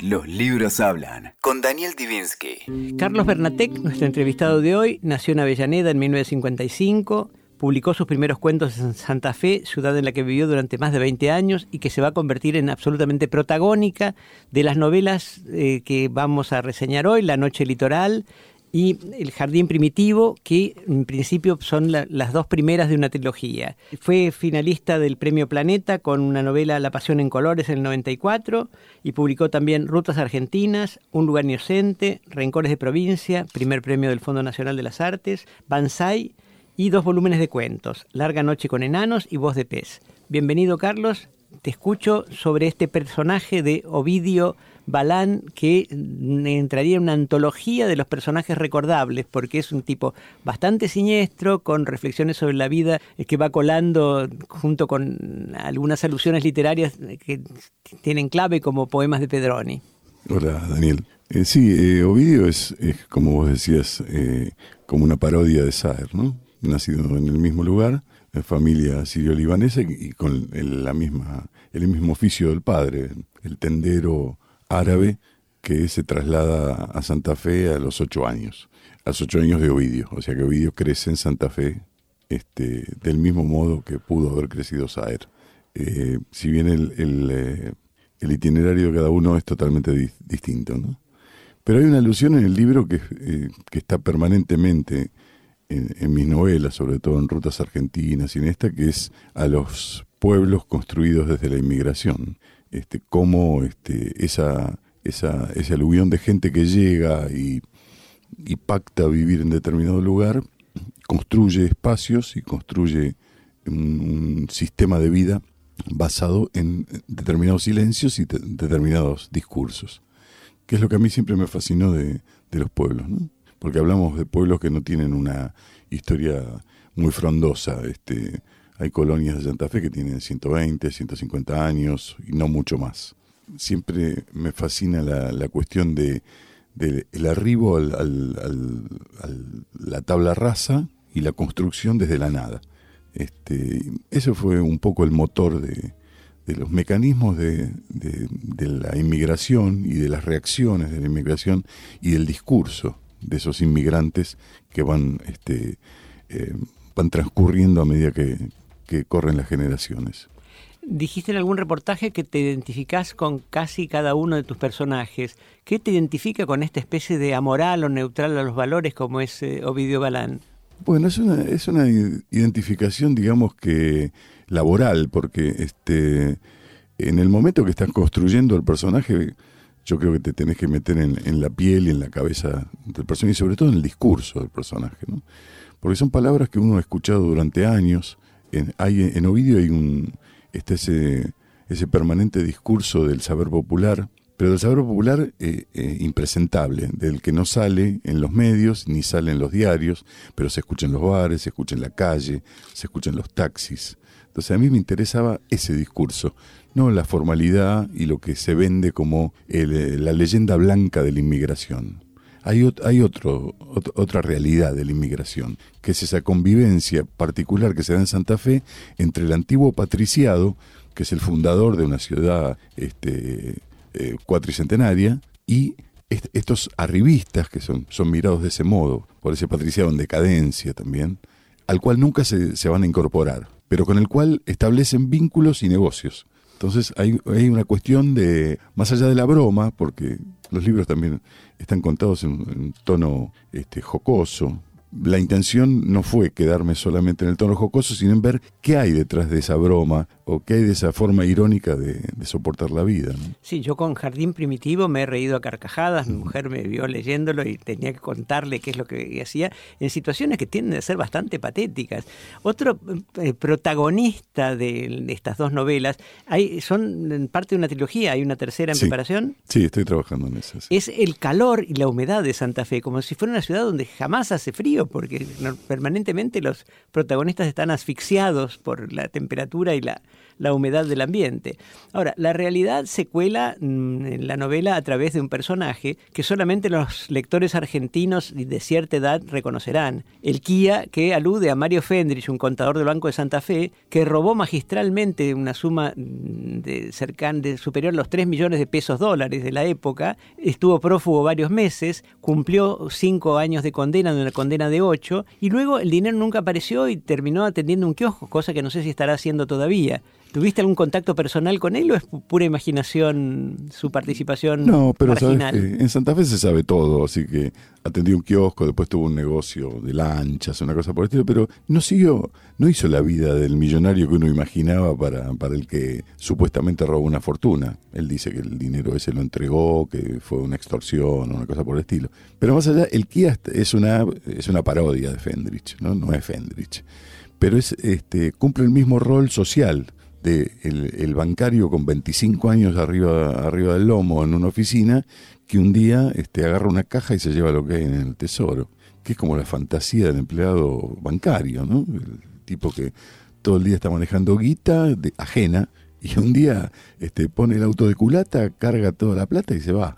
Los libros hablan. Con Daniel Divinsky. Carlos Bernatec, nuestro entrevistado de hoy, nació en Avellaneda en 1955. Publicó sus primeros cuentos en Santa Fe, ciudad en la que vivió durante más de 20 años y que se va a convertir en absolutamente protagónica de las novelas eh, que vamos a reseñar hoy, La Noche Litoral y El Jardín Primitivo, que en principio son las dos primeras de una trilogía. Fue finalista del Premio Planeta con una novela La Pasión en Colores en el 94 y publicó también Rutas Argentinas, Un lugar inocente, Rencores de Provincia, primer premio del Fondo Nacional de las Artes, Banzai y dos volúmenes de cuentos, Larga Noche con Enanos y Voz de Pez. Bienvenido Carlos, te escucho sobre este personaje de Ovidio Balán que entraría en una antología de los personajes recordables, porque es un tipo bastante siniestro, con reflexiones sobre la vida eh, que va colando junto con algunas alusiones literarias que tienen clave como poemas de Pedroni. Hola, Daniel. Eh, sí, eh, Ovidio es, como vos decías, como una parodia de Saer, ¿no? Nacido en el mismo lugar, familia sirio-libanesa y con la misma, el mismo oficio del padre, el tendero árabe que se traslada a Santa Fe a los ocho años, a los ocho años de Ovidio. O sea que Ovidio crece en Santa Fe este, del mismo modo que pudo haber crecido Saer. Eh, si bien el, eh, el, itinerario de cada uno es totalmente distinto. ¿no? Pero hay una alusión en el libro que, eh, que está permanentemente en, en, mis novelas, sobre todo en Rutas Argentinas y en esta, que es a los pueblos construidos desde la inmigración este, cómo este, esa, esa, ese aluvión de gente que llega y, y pacta vivir en determinado lugar, construye espacios y construye un, sistema de vida basado en determinados silencios y determinados discursos, que es lo que a mí siempre me fascinó de, de los pueblos, porque hablamos de pueblos que no tienen una historia muy frondosa, este, hay colonias de Santa Fe que tienen 120, 150 años y no mucho más. Siempre me fascina la, cuestión de, el arribo a la tabla rasa y la construcción desde la nada. Este, eso fue un poco el motor de, los mecanismos de, la inmigración y de las reacciones de la inmigración y del discurso de esos inmigrantes que van, este, eh, van transcurriendo a medida que, que corren las generaciones. Dijiste en algún reportaje que te identificás con casi cada uno de tus personajes. ¿Qué te identifica con esta especie de amoral o neutral a los valores como es eh, Ovidio Balán? Bueno, es una, es una identificación, digamos que laboral, porque este, en el momento que estás construyendo el personaje, yo creo que te tenés que meter en, en la piel y en la cabeza del personaje, y sobre todo en el discurso del personaje, ¿no? Porque son palabras que uno ha escuchado durante años, en, hay, en Ovidio hay un, este ese, ese permanente discurso del saber popular, pero del saber popular eh, eh, impresentable, del que no sale en los medios ni sale en los diarios, pero se escucha en los bares, se escucha en la calle, se escucha en los taxis. Entonces a mí me interesaba ese discurso, no la formalidad y lo que se vende como la leyenda blanca de la inmigración hay, otro, otra realidad de la inmigración, que es esa convivencia particular que se da en Santa Fe entre el antiguo patriciado, que es el fundador de una ciudad este, eh, cuatricentenaria, y estos arribistas que son, son mirados de ese modo, por ese patriciado en decadencia también, al cual nunca se, se van a incorporar, pero con el cual establecen vínculos y negocios. Entonces hay, hay, una cuestión de, más allá de la broma, porque los libros también están contados en, un tono este, jocoso. La intención no fue quedarme solamente en el tono jocoso, sino en ver qué hay detrás de esa broma o qué hay de esa forma irónica de, soportar la vida. Sí, yo con Jardín Primitivo me he reído a carcajadas, mi mujer me vio leyéndolo y tenía que contarle qué es lo que hacía, en situaciones que tienden a ser bastante patéticas. Otro eh, protagonista de, estas dos novelas, hay, son parte de una trilogía, hay una tercera en preparación. Sí, estoy trabajando en eso. Es el calor y la humedad de Santa Fe, como si fuera una ciudad donde jamás hace frío, porque permanentemente los protagonistas están asfixiados por la temperatura y la la humedad del ambiente. Ahora, la realidad se cuela mm, en la novela a través de un personaje que solamente los lectores argentinos de cierta edad reconocerán. El Kia que alude a Mario Fendrich, un contador del Banco de Santa Fe, que robó magistralmente una suma mm, de, cercana, de superior a los 3 millones de pesos dólares de la época, estuvo prófugo varios meses, cumplió 5 años de condena, de una condena de 8, y luego el dinero nunca apareció y terminó atendiendo un kiosco, cosa que no sé si estará haciendo todavía. ¿Tuviste algún contacto personal con él o es pura imaginación su participación? No, pero marginal? sabes que en Santa Fe se sabe todo, así que atendió un kiosco, después tuvo un negocio de lanchas, una cosa por el estilo, pero no siguió, no hizo la vida del millonario que uno imaginaba para, para el que supuestamente robó una fortuna. Él dice que el dinero ese lo entregó, que fue una extorsión, una cosa por el estilo. Pero más allá, el Kia es una, es una parodia de Fendrich, ¿no? No es Fendrich. Pero es, este, cumple el mismo rol social de el, bancario con 25 años arriba, arriba del lomo en una oficina que un día este, agarra una caja y se lleva lo que hay en el tesoro, que es como la fantasía del empleado bancario, ¿no? El tipo que todo el día está manejando guita de, ajena y un día este, pone el auto de culata, carga toda la plata y se va.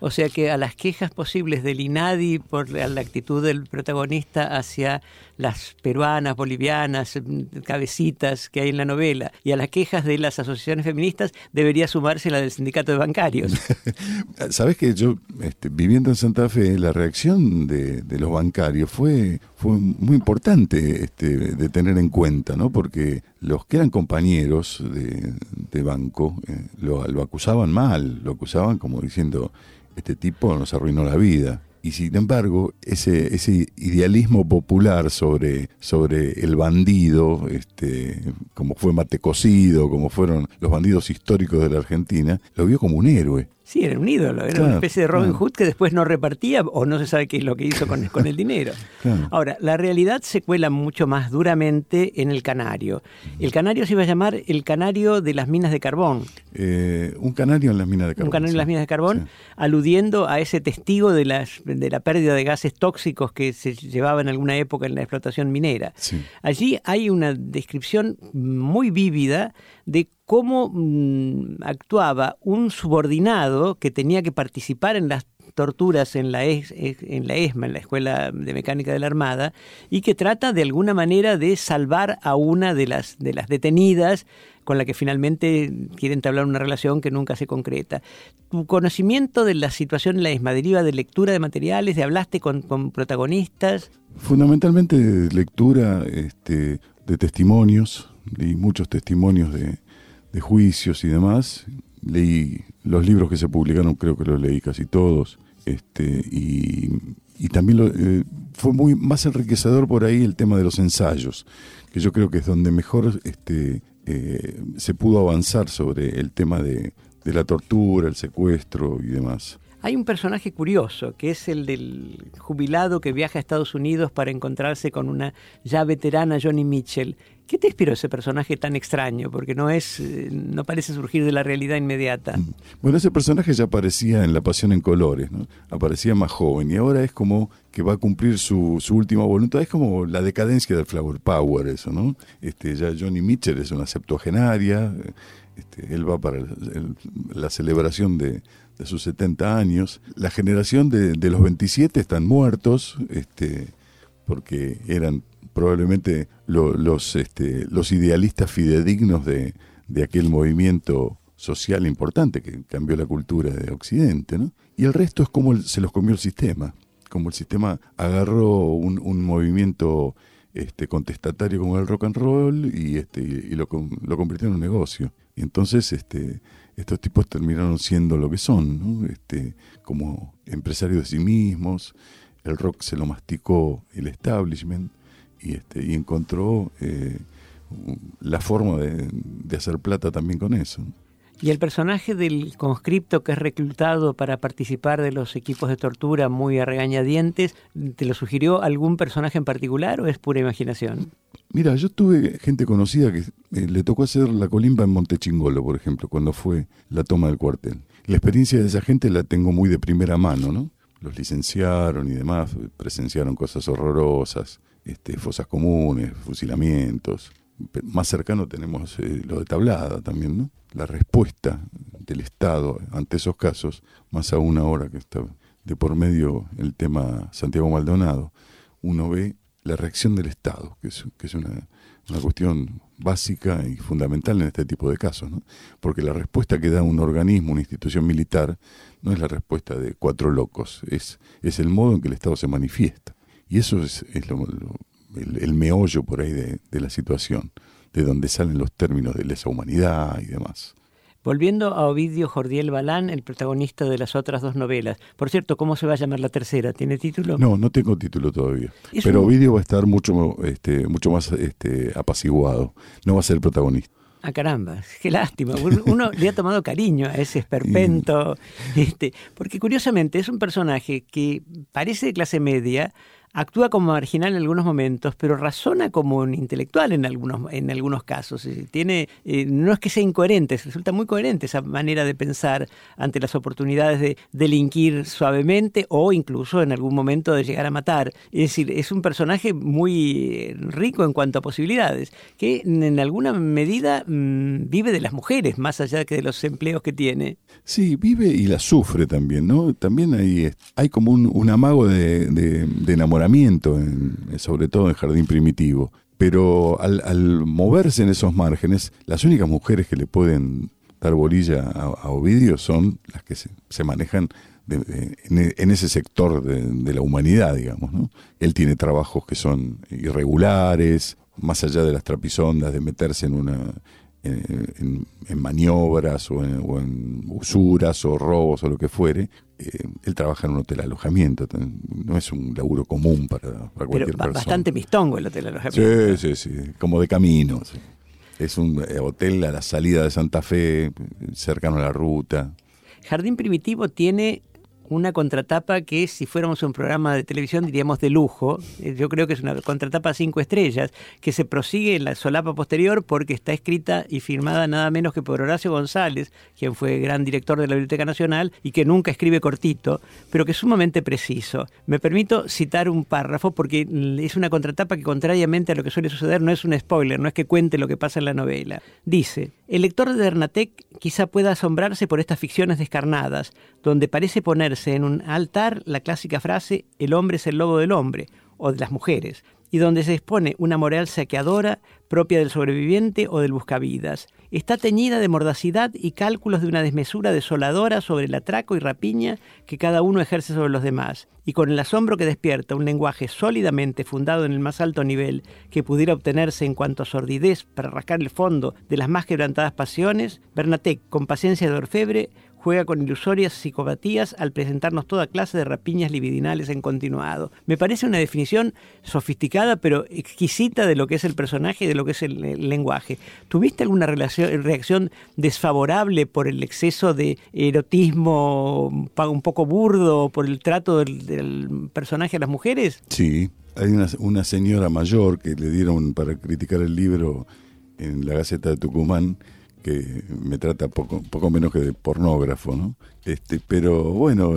O sea que a las quejas posibles del INADI por la actitud del protagonista hacia las peruanas, bolivianas, mm, cabecitas que hay en la novela, y a las quejas de las asociaciones feministas, debería sumarse la del sindicato de bancarios. Sabes que yo, este, viviendo en Santa Fe, la reacción de, de los bancarios fue, fue muy importante este, de tener en cuenta, ¿no? Porque los que eran compañeros de, de banco eh, lo acusaban mal, lo acusaban como diciendo, este tipo nos arruinó la vida. Y sin embargo, ese, ese idealismo popular sobre, sobre el bandido, este, como fue Mate Cocido, como fueron los bandidos históricos de la Argentina, lo vio como un héroe. Sí, era un ídolo, era Claro, una especie de Robin claro. Hood que después no repartía o no se sabe qué es lo que hizo con, con el dinero. Claro. Ahora, la realidad se cuela mucho más duramente en el canario. El canario se iba a llamar el canario de las minas de carbón. Eh, un canario en las minas de carbón. un canario en las minas de carbón, Sí. aludiendo a ese testigo de, las, de la pérdida de gases tóxicos que se llevaba en alguna época en la explotación minera. Sí. Allí hay una descripción muy vívida de cómo mm, actuaba un subordinado que tenía que participar en las torturas en la, ES- en la ESMA, en la Escuela de Mecánica de la Armada, y que trata de alguna manera de salvar a una de las, de las detenidas con la que finalmente quiere entablar una relación que nunca se concreta. Tu conocimiento de la situación en la ESMA deriva de lectura de materiales, de hablaste con, protagonistas. Fundamentalmente de lectura este, de testimonios, leí muchos testimonios de, de juicios y demás. Leí los libros que se publicaron, creo que los leí casi todos. Este, y, y también lo- eh, fue muy más enriquecedor por ahí el tema de los ensayos, que yo creo que es donde mejor este, eh, se pudo avanzar sobre el tema de, de la tortura, el secuestro y demás. Hay un personaje curioso, que es el del jubilado que viaja a Estados Unidos para encontrarse con una ya veterana Johnny Mitchell. ¿Qué te inspiró ese personaje tan extraño? Porque no es, eh, no parece surgir de la realidad inmediata. Bueno, ese personaje ya aparecía en La Pasión en Colores, ¿no? Aparecía más joven y ahora es como que va a cumplir su, última voluntad. Es como la decadencia del Flower Power, eso, ¿no? Este, ya Johnny Mitchell es una septuagenaria, este, él va para la celebración de, de sus 70 años. La generación de, los 27 están muertos, este, porque eran probablemente lo- los, este, los idealistas fidedignos de, de aquel movimiento social importante que cambió la cultura de Occidente, ¿no? Y el resto es como se los comió el sistema, como el sistema agarró un movimiento este, contestatario como el rock and roll y, este, y, y lo, lo convirtió en un negocio. Y entonces este, estos tipos terminaron siendo lo que son, ¿no? este, como empresarios de sí mismos. El rock se lo masticó el establishment y, este, encontró eh, la forma de hacer plata también con eso. Y el personaje del conscripto que es reclutado para participar de los equipos de tortura muy a regañadientes, ¿te lo sugirió algún personaje en particular o es pura imaginación? Mira, yo tuve gente conocida que eh, le tocó hacer la colimba en Montechingolo, por ejemplo, cuando fue la toma del cuartel. La experiencia de esa gente la tengo muy de primera mano, ¿no? Los licenciaron y demás, presenciaron cosas horrorosas, este, fosas comunes, fusilamientos. Más cercano tenemos eh, lo de Tablada también, ¿no? La respuesta del Estado ante esos casos, más aún ahora que está de por medio el tema Santiago Maldonado, uno ve la reacción del Estado, que es, una, cuestión básica y fundamental en este tipo de casos, ¿no? porque la respuesta que da un organismo, una institución militar, no es la respuesta de cuatro locos, es, es el modo en que el Estado se manifiesta. Y eso es, el, meollo por ahí de, de la situación, de donde salen los términos de lesa humanidad y demás. Volviendo a Ovidio Jordiel Balán, el protagonista de las otras dos novelas. Por cierto, ¿cómo se va a llamar la tercera? ¿Tiene título? No, no tengo título todavía. Pero Ovidio va a estar mucho, este, mucho más este, apaciguado. No va a ser el protagonista. Ah, caramba, qué lástima. Uno le ha tomado cariño a ese esperpento. Este, porque curiosamente es un personaje que parece de clase media, actúa como marginal en algunos momentos, pero razona como un intelectual en algunos, en algunos casos. Tiene, eh, no es que sea incoherente, resulta muy coherente esa manera de pensar ante las oportunidades de delinquir suavemente o incluso en algún momento de llegar a matar. Es decir, es un personaje muy rico en cuanto a posibilidades, que en alguna medida mm, vive de las mujeres, más allá que de los empleos que tiene. Sí, vive y la sufre también, ¿no? También hay, hay como un, amago de, de enamoramiento, sobre todo en Jardín Primitivo. Pero al, moverse en esos márgenes, las únicas mujeres que le pueden dar bolilla a, Ovidio son las que se, manejan en, ese sector de, la humanidad, digamos. ¿no? Él tiene trabajos que son irregulares, más allá de las trapisondas, de meterse en una, en, maniobras o en, usuras o robos o lo que fuere, eh, él trabaja en un hotel alojamiento, no es un laburo común para, cualquier Pero persona. bastante mistongo el hotel alojamiento. Sí, sí, sí, como de camino. Es un eh, hotel a la salida de Santa Fe, cercano a la ruta. Jardín Primitivo tiene una contratapa que si fuéramos un programa de televisión diríamos de lujo. Eh, yo creo que es una contratapa cinco estrellas que se prosigue en la solapa posterior porque está escrita y firmada nada menos que por Horacio González, quien fue gran director de la Biblioteca Nacional y que nunca escribe cortito, pero que es sumamente preciso. Me permito citar un párrafo porque es una contratapa que contrariamente a lo que suele suceder no es un spoiler, no es que cuente lo que pasa en la novela. Dice, el lector de Ernatec quizá pueda asombrarse por estas ficciones descarnadas, donde parece ponerse en un altar la clásica frase el hombre es el lobo del hombre, o de las mujeres, y donde se expone una moral saqueadora propia del sobreviviente o del buscavidas. Está teñida de mordacidad y cálculos de una desmesura desoladora sobre el atraco y rapiña que cada uno ejerce sobre los demás, y con el asombro que despierta un lenguaje sólidamente fundado en el más alto nivel que pudiera obtenerse en cuanto a sordidez para rascar el fondo de las más quebrantadas pasiones, Bernatec, con paciencia de orfebre, juega con ilusorias psicopatías al presentarnos toda clase de rapiñas libidinales en continuado. Me parece una definición sofisticada pero exquisita de lo que es el personaje y de lo que es el, lenguaje. ¿Tuviste alguna reacción desfavorable por el exceso de erotismo un poco burdo, por el trato del, personaje a las mujeres? Sí, hay una, una señora mayor que le dieron para criticar el libro en la Gaceta de Tucumán que me trata poco, menos que de pornógrafo, ¿no? Este, pero bueno,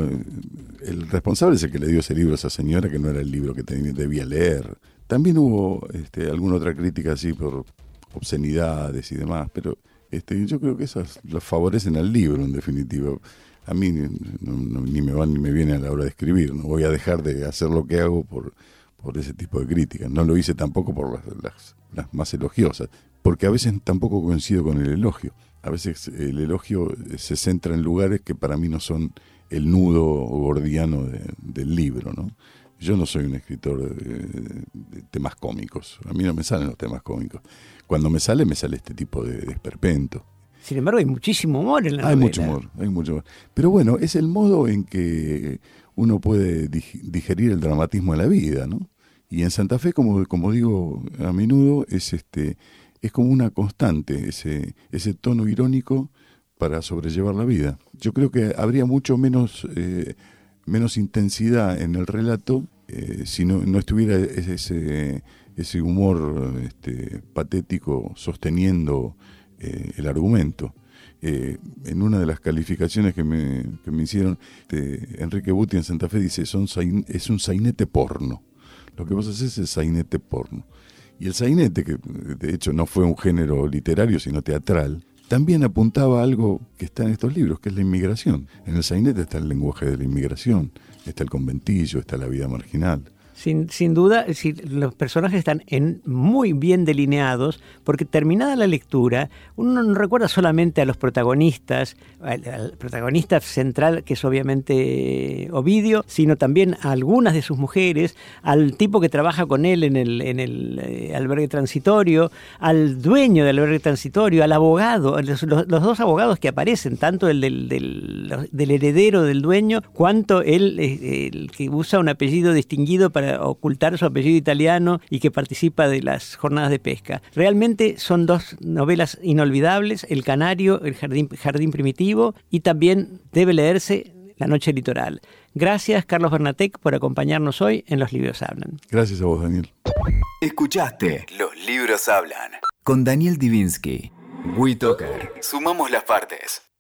el responsable es el que le dio ese libro a esa señora, que no era el libro que debía leer. También hubo este, alguna otra crítica así por obscenidades y demás, pero este, yo creo que esas lo favorecen al libro, en definitiva. A mí ni me van ni me viene a la hora de escribir, no voy a dejar de hacer lo que hago por, por ese tipo de críticas. No lo hice tampoco por las, las más elogiosas porque a veces tampoco coincido con el elogio. A veces el elogio se centra en lugares que para mí no son el nudo gordiano del libro, ¿no? Yo no soy un escritor de, temas cómicos, a mí no me salen los temas cómicos. Cuando me sale, me sale este tipo de, esperpento. Sin embargo, hay muchísimo humor en la Hay mucho humor, hay mucho humor. Pero bueno, es el modo en que uno puede digerir el dramatismo de la vida, ¿no? Y en Santa Fe, como, como digo a menudo, es este es como una constante ese, ese tono irónico para sobrellevar la vida. Yo creo que habría mucho menos, eh, menos intensidad en el relato eh, si no, no estuviera ese, ese humor este, patético sosteniendo eh, el argumento. en una de las calificaciones que me, que me hicieron, Enrique Buti en Santa Fe dice, son, es un sainete porno. Lo que vos haces es sainete porno. Y el sainete, que de hecho no fue un género literario, sino teatral, también apuntaba a algo que está en estos libros, que es la inmigración. En el sainete está el lenguaje de la inmigración, está el conventillo, está la vida marginal. Sin, sin duda, los personajes están en, muy bien delineados, porque terminada la lectura, uno no recuerda solamente a los protagonistas, al, protagonista central, que es obviamente Ovidio, sino también a algunas de sus mujeres, al tipo que trabaja con él en el, en el eh, albergue transitorio, al dueño del albergue transitorio, al abogado, los, dos abogados que aparecen, tanto el del, del, heredero del dueño, cuanto el, eh, el que usa un apellido distinguido para ocultar su apellido italiano y que participa de las jornadas de pesca. Realmente son dos novelas inolvidables, El Canario, El Jardín, Jardín Primitivo y también debe leerse La Noche Litoral. Gracias, Carlos Bernatec, por acompañarnos hoy en Los Libros Hablan. Gracias a vos, Daniel. Escuchaste Los Libros Hablan con Daniel Divinsky. WeToker. Sumamos las partes.